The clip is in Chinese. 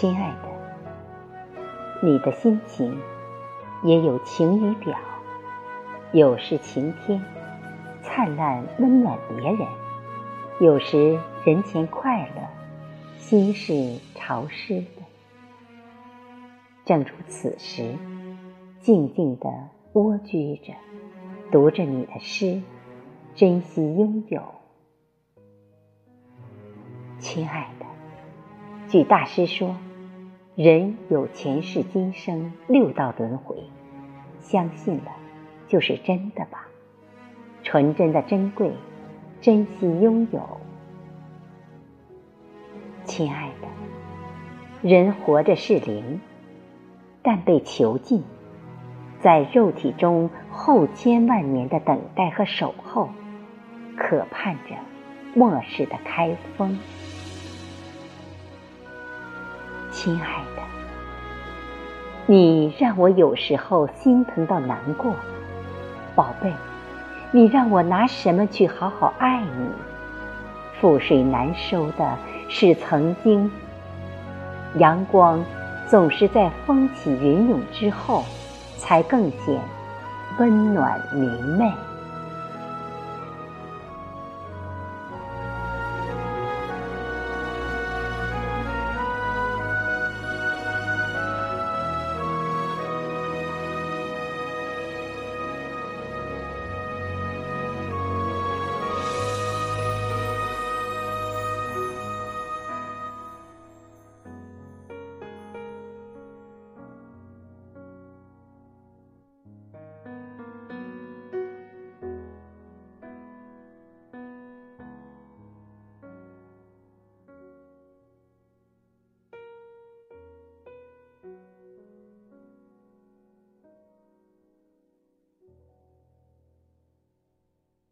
亲爱的，你的心情也有晴雨表，有时晴天，灿烂温暖别人；有时人前快乐，心是潮湿的。正如此时，静静地蜗居着，读着你的诗，珍惜拥有，亲爱的。据大师说，人有前世今生六道轮回，相信了就是真的吧？纯真的珍贵，珍惜拥有。亲爱的，人活着是灵，但被囚禁在肉体中后千万年的等待和守候，渴盼着末世的开封。亲爱的，你让我有时候心疼到难过，宝贝，你让我拿什么去好好爱你？覆水难收的是曾经，阳光总是在风起云涌之后，才更显温暖明媚。